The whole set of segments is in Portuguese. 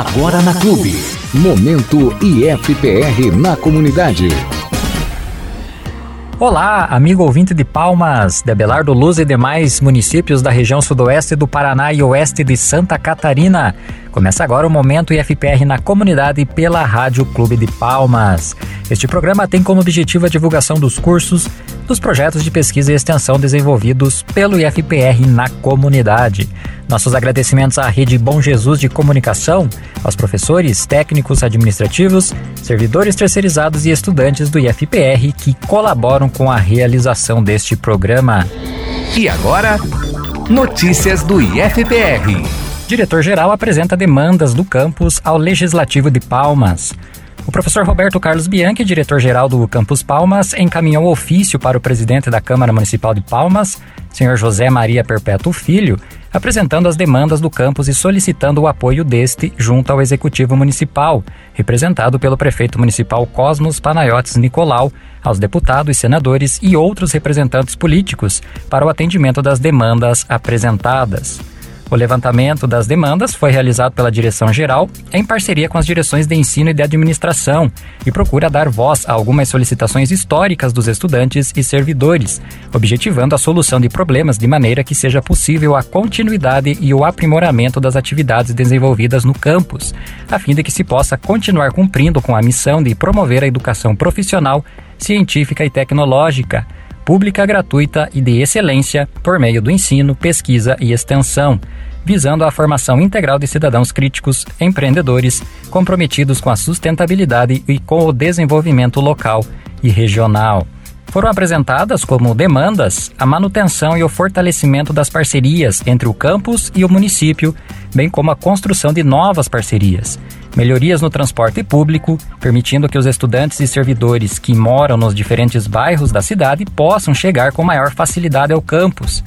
Agora na Clube. Momento IFPR na comunidade. Olá, amigo ouvinte de Palmas, de Abelardo Luz e demais municípios da região sudoeste do Paraná e oeste de Santa Catarina. Começa agora o Momento IFPR na comunidade pela Rádio Clube de Palmas. Este programa tem como objetivo a divulgação dos cursos, dos projetos de pesquisa e extensão desenvolvidos pelo IFPR na comunidade. Nossos agradecimentos à Rede Bom Jesus de Comunicação, aos professores, técnicos administrativos, servidores terceirizados e estudantes do IFPR que colaboram com a realização deste programa. E agora, notícias do IFPR. Diretor-geral apresenta demandas do campus ao Legislativo de Palmas. O professor Roberto Carlos Bianchi, diretor-geral do Campus Palmas, encaminhou ofício para o presidente da Câmara Municipal de Palmas, senhor José Maria Perpétuo Filho, apresentando as demandas do campus e solicitando o apoio deste junto ao Executivo Municipal, representado pelo prefeito municipal Cosmos Panayotes Nicolau, aos deputados, senadores e outros representantes políticos para o atendimento das demandas apresentadas. O levantamento das demandas foi realizado pela Direção-Geral em parceria com as direções de ensino e de administração e procura dar voz a algumas solicitações históricas dos estudantes e servidores, objetivando a solução de problemas de maneira que seja possível a continuidade e o aprimoramento das atividades desenvolvidas no campus, a fim de que se possa continuar cumprindo com a missão de promover a educação profissional, científica e tecnológica pública gratuita e de excelência por meio do ensino, pesquisa e extensão, visando a formação integral de cidadãos críticos, empreendedores, comprometidos com a sustentabilidade e com o desenvolvimento local e regional. Foram apresentadas como demandas a manutenção e o fortalecimento das parcerias entre o campus e o município, bem como a construção de novas parcerias, melhorias no transporte público, permitindo que os estudantes e servidores que moram nos diferentes bairros da cidade possam chegar com maior facilidade ao campus,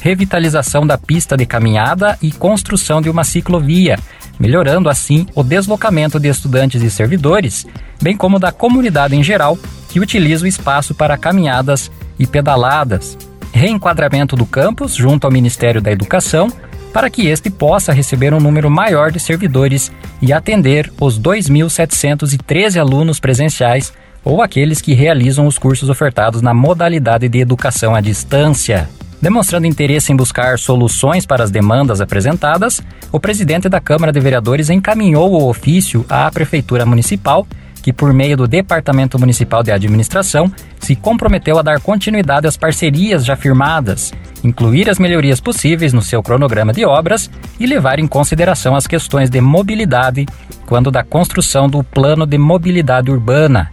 revitalização da pista de caminhada e construção de uma ciclovia, melhorando assim o deslocamento de estudantes e servidores, bem como da comunidade em geral que utiliza o espaço para caminhadas e pedaladas. Reenquadramento do campus junto ao Ministério da Educação para que este possa receber um número maior de servidores e atender os 2.713 alunos presenciais ou aqueles que realizam os cursos ofertados na modalidade de educação à distância. Demonstrando interesse em buscar soluções para as demandas apresentadas, o presidente da Câmara de Vereadores encaminhou o ofício à Prefeitura Municipal, que, por meio do Departamento Municipal de Administração, se comprometeu a dar continuidade às parcerias já firmadas, incluir as melhorias possíveis no seu cronograma de obras e levar em consideração as questões de mobilidade quando da construção do Plano de Mobilidade Urbana,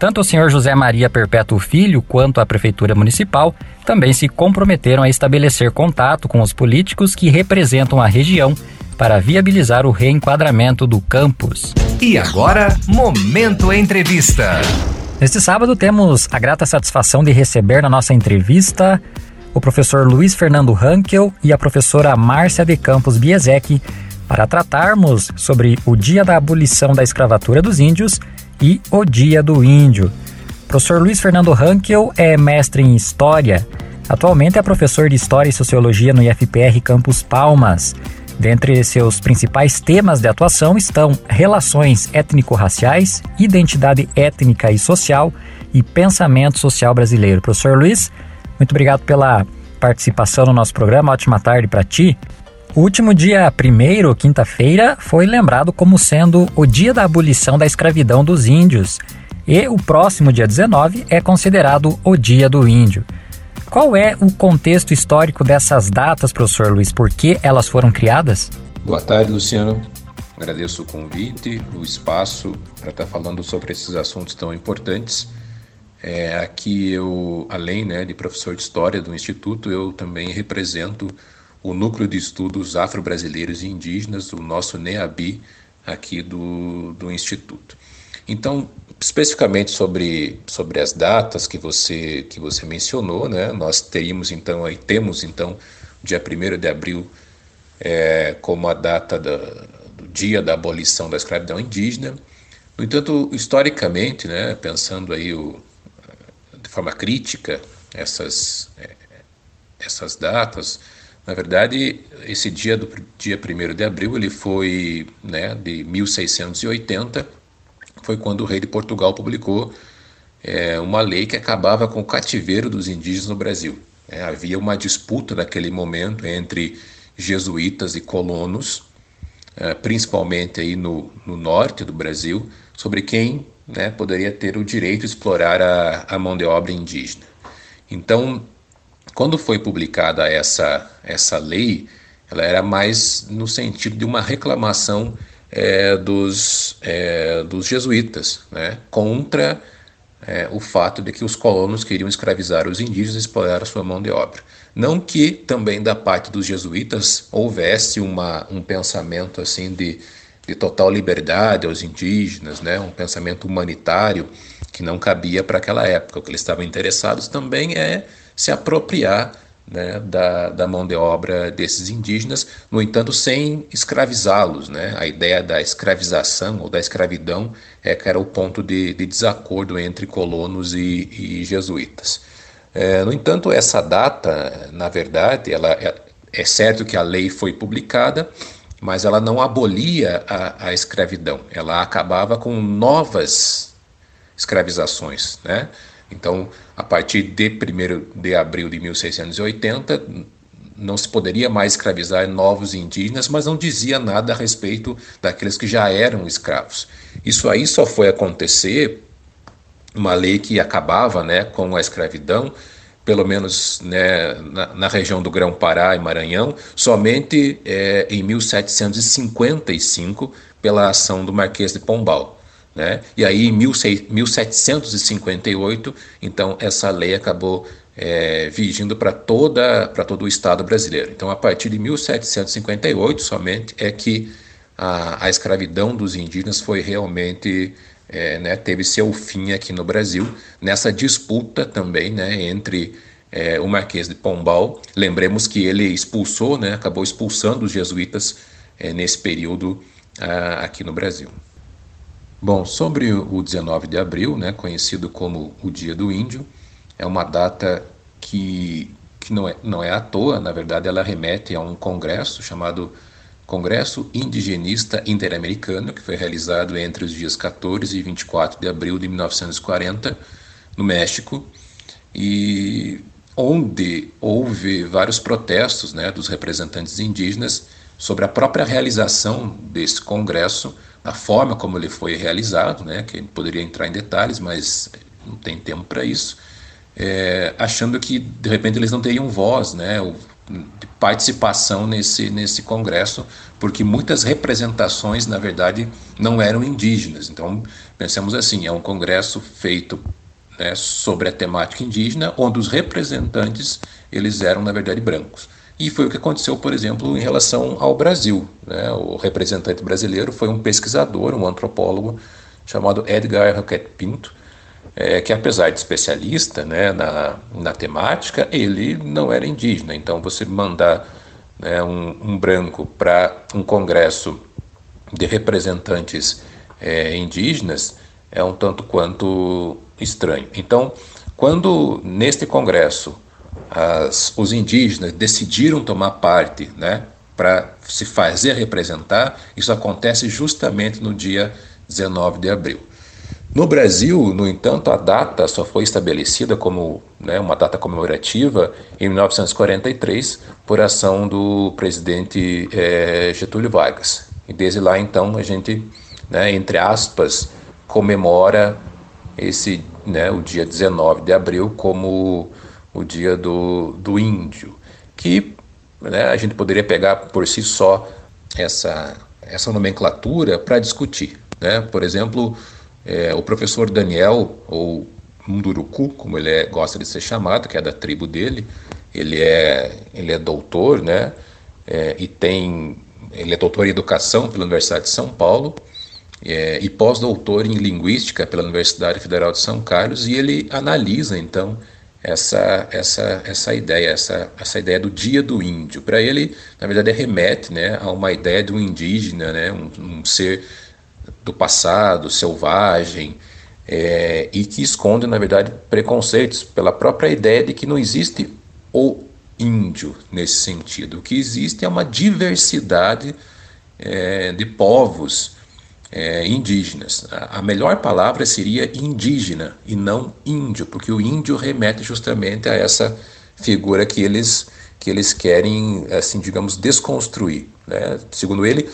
tanto o senhor José Maria Perpétuo Filho quanto a Prefeitura Municipal também se comprometeram a estabelecer contato com os políticos que representam a região para viabilizar o reenquadramento do campus. E agora, Momento Entrevista. Neste sábado temos a grata satisfação de receber na nossa entrevista o professor Luiz Fernando Hankel e a professora Márcia de Campos Biesek para tratarmos sobre o Dia da Abolição da Escravatura dos Índios e O Dia do Índio. O professor Luiz Fernando Hankel é mestre em História. Atualmente é professor de História e Sociologia no IFPR Campus Palmas. Dentre seus principais temas de atuação estão relações étnico-raciais, identidade étnica e social e pensamento social brasileiro. Professor Luiz, muito obrigado pela participação no nosso programa. Ótima tarde para ti. O último dia primeiro, quinta-feira, foi lembrado como sendo o dia da abolição da escravidão dos índios. E o próximo dia 19 é considerado o Dia do Índio. Qual é o contexto histórico dessas datas, professor Luiz? Por que elas foram criadas? Boa tarde, Luciano. Agradeço o convite, o espaço para estar falando sobre esses assuntos tão importantes. É, aqui eu, além né, de professor de História do Instituto, eu também represento o Núcleo de Estudos Afro-Brasileiros e Indígenas, o nosso NEABI, aqui do, do Instituto. Então, especificamente sobre, sobre as datas que você, que você mencionou, né, nós teríamos então, aí temos então, dia 1 de abril é, como a data da, do dia da abolição da escravidão indígena. No entanto, historicamente, né, pensando aí o, de forma crítica essas, é, essas datas, Na verdade, esse dia do dia 1 de abril, ele foi né, de 1680, foi quando o rei de Portugal publicou é, uma lei que acabava com o cativeiro dos indígenas no Brasil. É, havia uma disputa naquele momento entre jesuítas e colonos, é, principalmente aí no, no, norte do Brasil, sobre quem né, poderia ter o direito de explorar a, a mão de obra indígena. Então, quando foi publicada essa, essa lei, ela era mais no sentido de uma reclamação é, dos, é, dos jesuítas né, contra é, o fato de que os colonos queriam escravizar os indígenas e explorar a sua mão de obra. Não que também da parte dos jesuítas houvesse uma, um pensamento assim de, de total liberdade aos indígenas, né, um pensamento humanitário que não cabia para aquela época. O que eles estavam interessados também é se apropriar né, da, da mão de obra desses indígenas, no entanto, sem escravizá-los. Né? A ideia da escravização ou da escravidão é que era o ponto de, de desacordo entre colonos e, e jesuítas. É, no entanto, essa data, na verdade, ela é, é, certo que a lei foi publicada, mas ela não abolia a, a escravidão, ela acabava com novas escravizações, né? Então, a partir de 1 de abril de 1680, não se poderia mais escravizar novos indígenas, mas não dizia nada a respeito daqueles que já eram escravos. Isso aí só foi acontecer, uma lei que acabava né, com a escravidão, pelo menos né, na, na, região do Grão-Pará e Maranhão, somente é, em 1755, pela ação do Marquês de Pombal. Né? E aí, em 1758, então, essa lei acabou é, vigindo para todo o Estado brasileiro. Então, a partir de 1758, somente, é que a, a escravidão dos indígenas foi realmente, é, né, teve seu fim aqui no Brasil, nessa disputa também né, entre é, o Marquês de Pombal. Lembremos que ele expulsou, né, acabou expulsando os jesuítas é, nesse período a, aqui no Brasil. Bom, sobre o 19 de abril, né, conhecido como o Dia do Índio, é uma data que, que não, é, não é à toa, na verdade, ela remete a um congresso chamado Congresso Indigenista Interamericano, que foi realizado entre os dias 14 e 24 de abril de 1940, no México, e onde houve vários protestos né, dos representantes indígenas sobre a própria realização desse congresso a forma como ele foi realizado, né, que poderia entrar em detalhes, mas não tem tempo para isso, é, achando que de repente eles não teriam voz, né, participação nesse, nesse congresso, porque muitas representações, na verdade, não eram indígenas. Então, pensemos assim, é um congresso feito né, sobre a temática indígena, onde os representantes eles eram, na verdade, brancos. E foi o que aconteceu, por exemplo, em relação ao Brasil. Né? O representante brasileiro foi um pesquisador, um antropólogo chamado Edgar Roquette Pinto, é, que apesar de especialista né, na, na temática, ele não era indígena. Então, você mandar né, um, um, branco para um congresso de representantes é, indígenas é um tanto quanto estranho. Então, quando neste congresso as, os indígenas decidiram tomar parte, né, para se fazer representar, isso acontece justamente no dia 19 de abril. No Brasil, no entanto, a data só foi estabelecida como né, uma data comemorativa em 1943 por ação do presidente é, Getúlio Vargas. E desde lá, então, a gente, né, entre aspas, comemora esse, né, o dia 19 de abril como o dia do, do índio, que né, a gente poderia pegar por si só essa, essa nomenclatura para discutir. Né? Por exemplo, é, o professor Daniel, ou Munduruku, como ele é, gosta de ser chamado, que é da tribo dele, ele é, ele é doutor, né? É, e tem, ele é doutor em educação pela Universidade de São Paulo é, e pós-doutor em linguística pela Universidade Federal de São Carlos e ele analisa então essa essa essa ideia essa essa ideia do dia do índio para ele na verdade remete né a uma ideia de um indígena né um, um ser do passado selvagem é, e que esconde na verdade preconceitos pela própria ideia de que não existe o índio nesse sentido. O que existe é uma diversidade é, de povos é, indígenas. A melhor palavra seria indígena e não índio, porque o índio remete justamente a essa figura que eles que eles querem, assim, digamos, desconstruir. Né? Segundo ele,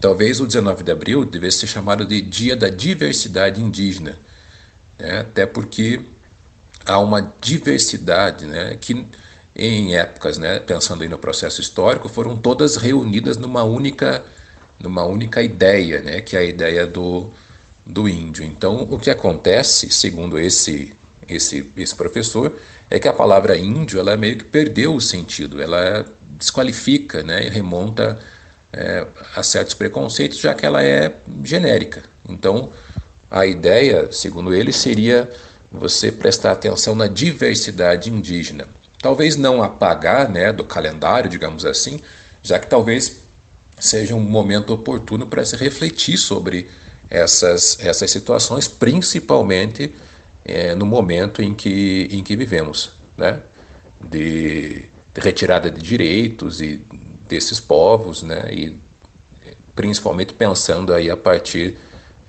talvez o 19 de abril devesse ser chamado de Dia da Diversidade Indígena, né? até porque há uma diversidade né, que em épocas, né, pensando aí no processo histórico, foram todas reunidas numa única numa única ideia, né, que é a ideia do, do índio. Então, o que acontece, segundo esse, esse, esse professor, é que a palavra índio ela meio que perdeu o sentido, ela desqualifica né, e remonta é, a certos preconceitos, já que ela é genérica. Então, a ideia, segundo ele, seria você prestar atenção na diversidade indígena. Talvez não apagar né, do calendário, digamos assim, já que talvez seja um momento oportuno para se refletir sobre essas, essas situações, principalmente é, no momento em que, em que vivemos, né? de, de retirada de direitos e desses povos, né? e principalmente pensando aí a partir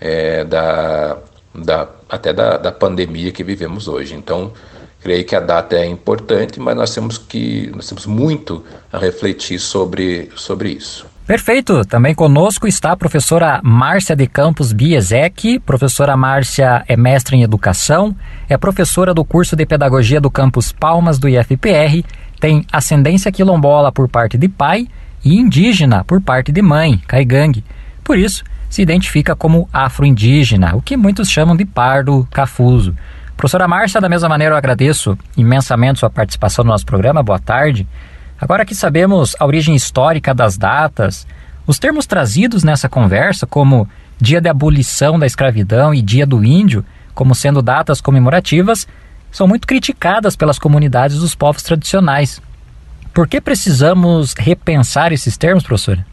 é, da, da, até da, da pandemia que vivemos hoje. Então, creio que a data é importante, mas nós temos que nós temos muito a refletir sobre, sobre isso. Perfeito. Também conosco está a professora Márcia de Campos Biesek. Professora Márcia é mestre em educação, é professora do curso de pedagogia do campus Palmas do IFPR, tem ascendência quilombola por parte de pai e indígena por parte de mãe, caigangue. Por isso, se identifica como afro-indígena, o que muitos chamam de pardo cafuso. Professora Márcia, da mesma maneira eu agradeço imensamente sua participação no nosso programa. Boa tarde. Agora que sabemos a origem histórica das datas, os termos trazidos nessa conversa, como Dia de Abolição da Escravidão e Dia do Índio, como sendo datas comemorativas, são muito criticadas pelas comunidades dos povos tradicionais. Por que precisamos repensar esses termos, professora?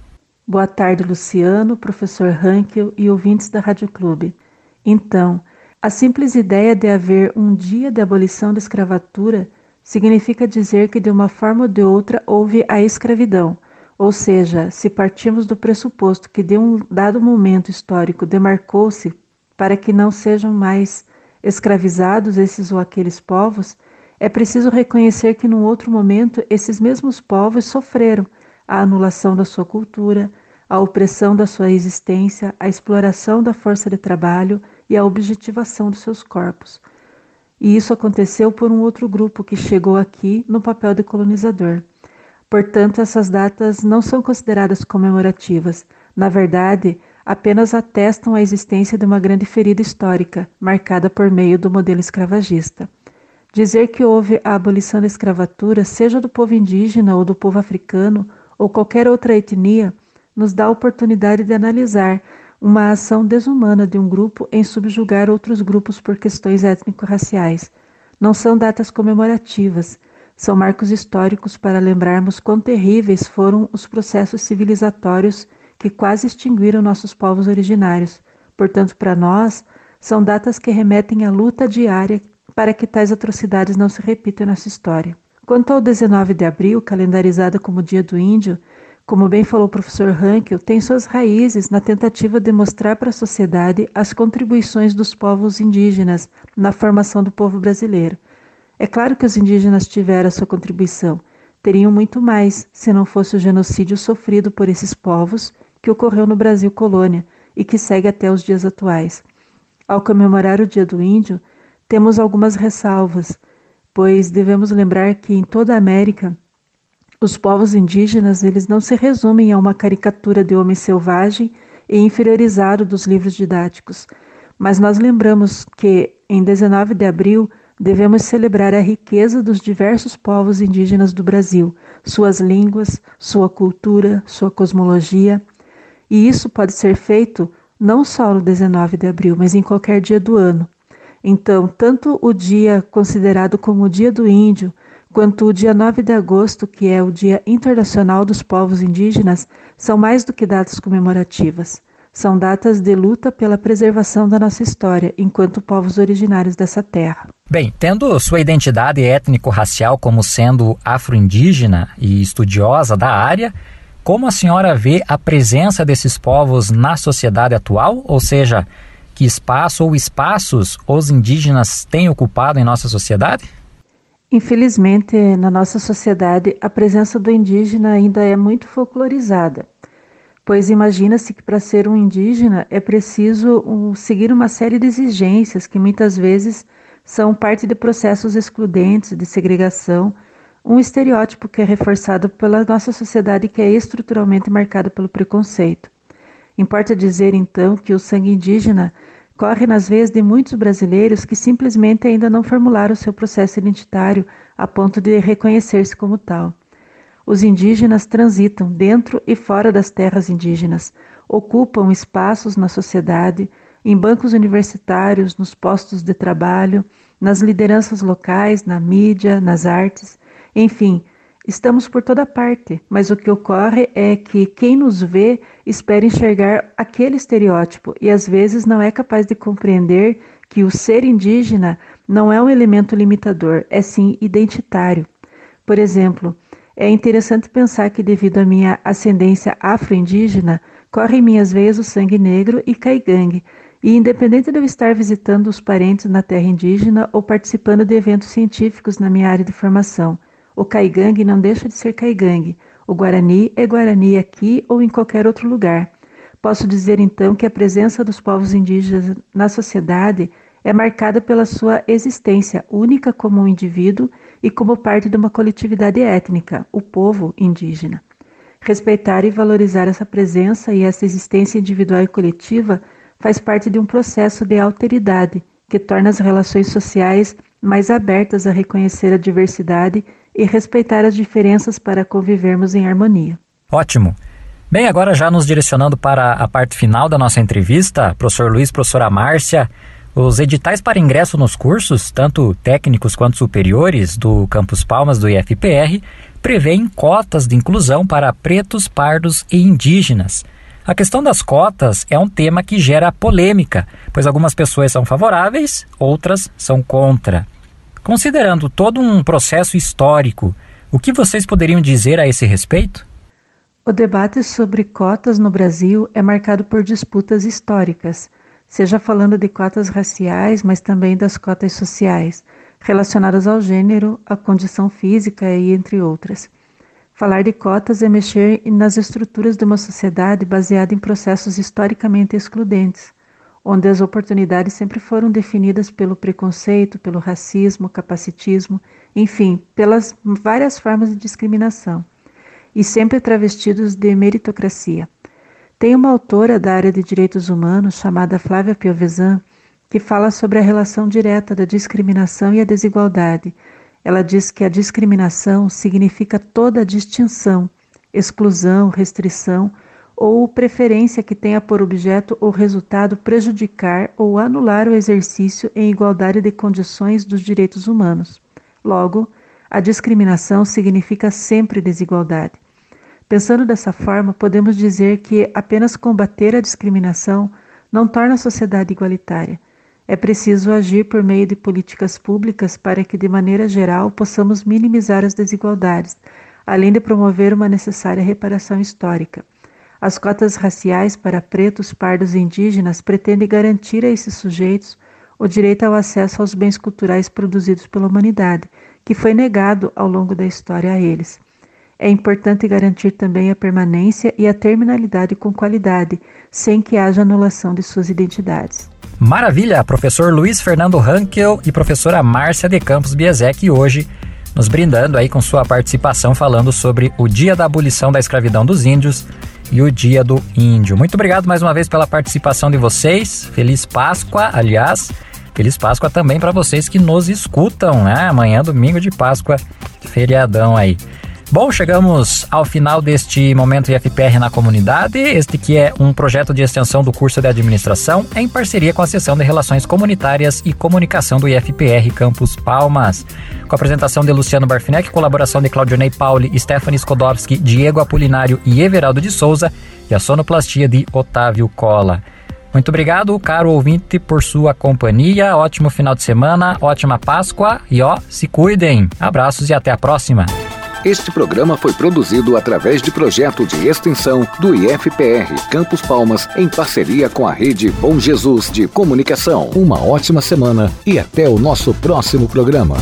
Boa tarde, Luciano, professor Hankel e ouvintes da Rádio Clube. Então, a simples ideia de haver um dia de abolição da escravatura significa dizer que de uma forma ou de outra houve a escravidão, ou seja, se partimos do pressuposto que de um dado momento histórico demarcou-se para que não sejam mais escravizados esses ou aqueles povos, é preciso reconhecer que num outro momento esses mesmos povos sofreram a anulação da sua cultura, a opressão da sua existência, a exploração da força de trabalho e a objetivação dos seus corpos. E isso aconteceu por um outro grupo que chegou aqui no papel de colonizador. Portanto, essas datas não são consideradas comemorativas. Na verdade, apenas atestam a existência de uma grande ferida histórica, marcada por meio do modelo escravagista. Dizer que houve a abolição da escravatura, seja do povo indígena ou do povo africano ou qualquer outra etnia, nos dá a oportunidade de analisar uma ação desumana de um grupo em subjugar outros grupos por questões étnico-raciais. Não são datas comemorativas, são marcos históricos para lembrarmos quão terríveis foram os processos civilizatórios que quase extinguiram nossos povos originários. Portanto, para nós, são datas que remetem à luta diária para que tais atrocidades não se repitam em nossa história. Quanto ao 19 de abril, calendarizado como Dia do Índio, como bem falou o professor Hankel, tem suas raízes na tentativa de mostrar para a sociedade as contribuições dos povos indígenas na formação do povo brasileiro. É claro que os indígenas tiveram sua contribuição, teriam muito mais se não fosse o genocídio sofrido por esses povos que ocorreu no Brasil colônia e que segue até os dias atuais. Ao comemorar o Dia do Índio, temos algumas ressalvas, pois devemos lembrar que em toda a América os povos indígenas, eles não se resumem a uma caricatura de homem selvagem e inferiorizado dos livros didáticos, mas nós lembramos que em 19 de abril devemos celebrar a riqueza dos diversos povos indígenas do Brasil, suas línguas, sua cultura, sua cosmologia, e isso pode ser feito não só no 19 de abril, mas em qualquer dia do ano. Então, tanto o dia considerado como o Dia do Índio, quanto o dia 9 de agosto, que é o Dia Internacional dos Povos Indígenas, são mais do que datas comemorativas. São datas de luta pela preservação da nossa história enquanto povos originários dessa terra. Bem, tendo sua identidade étnico-racial como sendo afro-indígena e estudiosa da área, como a senhora vê a presença desses povos na sociedade atual? Ou seja, que espaço ou espaços os indígenas têm ocupado em nossa sociedade? Infelizmente, na nossa sociedade, a presença do indígena ainda é muito folclorizada, pois imagina-se que para ser um indígena é preciso um, seguir uma série de exigências que muitas vezes são parte de processos excludentes, de segregação, um estereótipo que é reforçado pela nossa sociedade que é estruturalmente marcada pelo preconceito. Importa dizer então que o sangue indígena corre nas veias de muitos brasileiros que simplesmente ainda não formularam seu processo identitário a ponto de reconhecer-se como tal. Os indígenas transitam dentro e fora das terras indígenas, ocupam espaços na sociedade, em bancos universitários, nos postos de trabalho, nas lideranças locais, na mídia, nas artes, enfim, Estamos por toda parte, mas o que ocorre é que quem nos vê espera enxergar aquele estereótipo e às vezes não é capaz de compreender que o ser indígena não é um elemento limitador, é sim identitário. Por exemplo, é interessante pensar que, devido à minha ascendência afro-indígena, corre em minhas veias o sangue negro e caigangue, e independente de eu estar visitando os parentes na terra indígena ou participando de eventos científicos na minha área de formação, o caigangue não deixa de ser caigangue. O guarani é guarani aqui ou em qualquer outro lugar. Posso dizer então que a presença dos povos indígenas na sociedade é marcada pela sua existência única como um indivíduo e como parte de uma coletividade étnica, o povo indígena. Respeitar e valorizar essa presença e essa existência individual e coletiva faz parte de um processo de alteridade que torna as relações sociais mais abertas a reconhecer a diversidade e respeitar as diferenças para convivermos em harmonia. Ótimo. Bem, agora já nos direcionando para a parte final da nossa entrevista, professor Luiz, professora Márcia, os editais para ingresso nos cursos, tanto técnicos quanto superiores, do Campus Palmas do IFPR, prevêem cotas de inclusão para pretos, pardos e indígenas. A questão das cotas é um tema que gera polêmica, pois algumas pessoas são favoráveis, outras são contra. Considerando todo um processo histórico, o que vocês poderiam dizer a esse respeito? O debate sobre cotas no Brasil é marcado por disputas históricas, seja falando de cotas raciais, mas também das cotas sociais, relacionadas ao gênero, à condição física e entre outras. Falar de cotas é mexer nas estruturas de uma sociedade baseada em processos historicamente excludentes onde as oportunidades sempre foram definidas pelo preconceito, pelo racismo, capacitismo, enfim, pelas várias formas de discriminação, e sempre travestidos de meritocracia. Tem uma autora da área de direitos humanos chamada Flávia Piovesan que fala sobre a relação direta da discriminação e a desigualdade. Ela diz que a discriminação significa toda a distinção, exclusão, restrição ou preferência que tenha por objeto ou resultado prejudicar ou anular o exercício em igualdade de condições dos direitos humanos. Logo, a discriminação significa sempre desigualdade. Pensando dessa forma, podemos dizer que apenas combater a discriminação não torna a sociedade igualitária. É preciso agir por meio de políticas públicas para que, de maneira geral, possamos minimizar as desigualdades, além de promover uma necessária reparação histórica. As cotas raciais para pretos, pardos e indígenas pretendem garantir a esses sujeitos o direito ao acesso aos bens culturais produzidos pela humanidade, que foi negado ao longo da história a eles. É importante garantir também a permanência e a terminalidade com qualidade, sem que haja anulação de suas identidades. Maravilha, professor Luiz Fernando Rankel e professora Márcia de Campos Biesek hoje nos brindando aí com sua participação falando sobre o Dia da Abolição da Escravidão dos Índios e o Dia do Índio. Muito obrigado mais uma vez pela participação de vocês. Feliz Páscoa, aliás. Feliz Páscoa também para vocês que nos escutam, né? Amanhã, domingo de Páscoa, feriadão aí. Bom, chegamos ao final deste momento IFPR na comunidade, este que é um projeto de extensão do curso de administração em parceria com a seção de Relações Comunitárias e Comunicação do IFPR Campus Palmas. Com a apresentação de Luciano Barfinec, colaboração de Claudionei Pauli, Stephanie Skodowski, Diego Apolinário e Everaldo de Souza e a sonoplastia de Otávio Cola. Muito obrigado, caro ouvinte, por sua companhia. Ótimo final de semana, ótima Páscoa e ó, se cuidem. Abraços e até a próxima. Este programa foi produzido através de projeto de extensão do IFPR Campos Palmas em parceria com a rede Bom Jesus de Comunicação. Uma ótima semana e até o nosso próximo programa.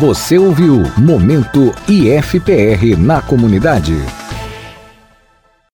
Você ouviu Momento IFPR na comunidade.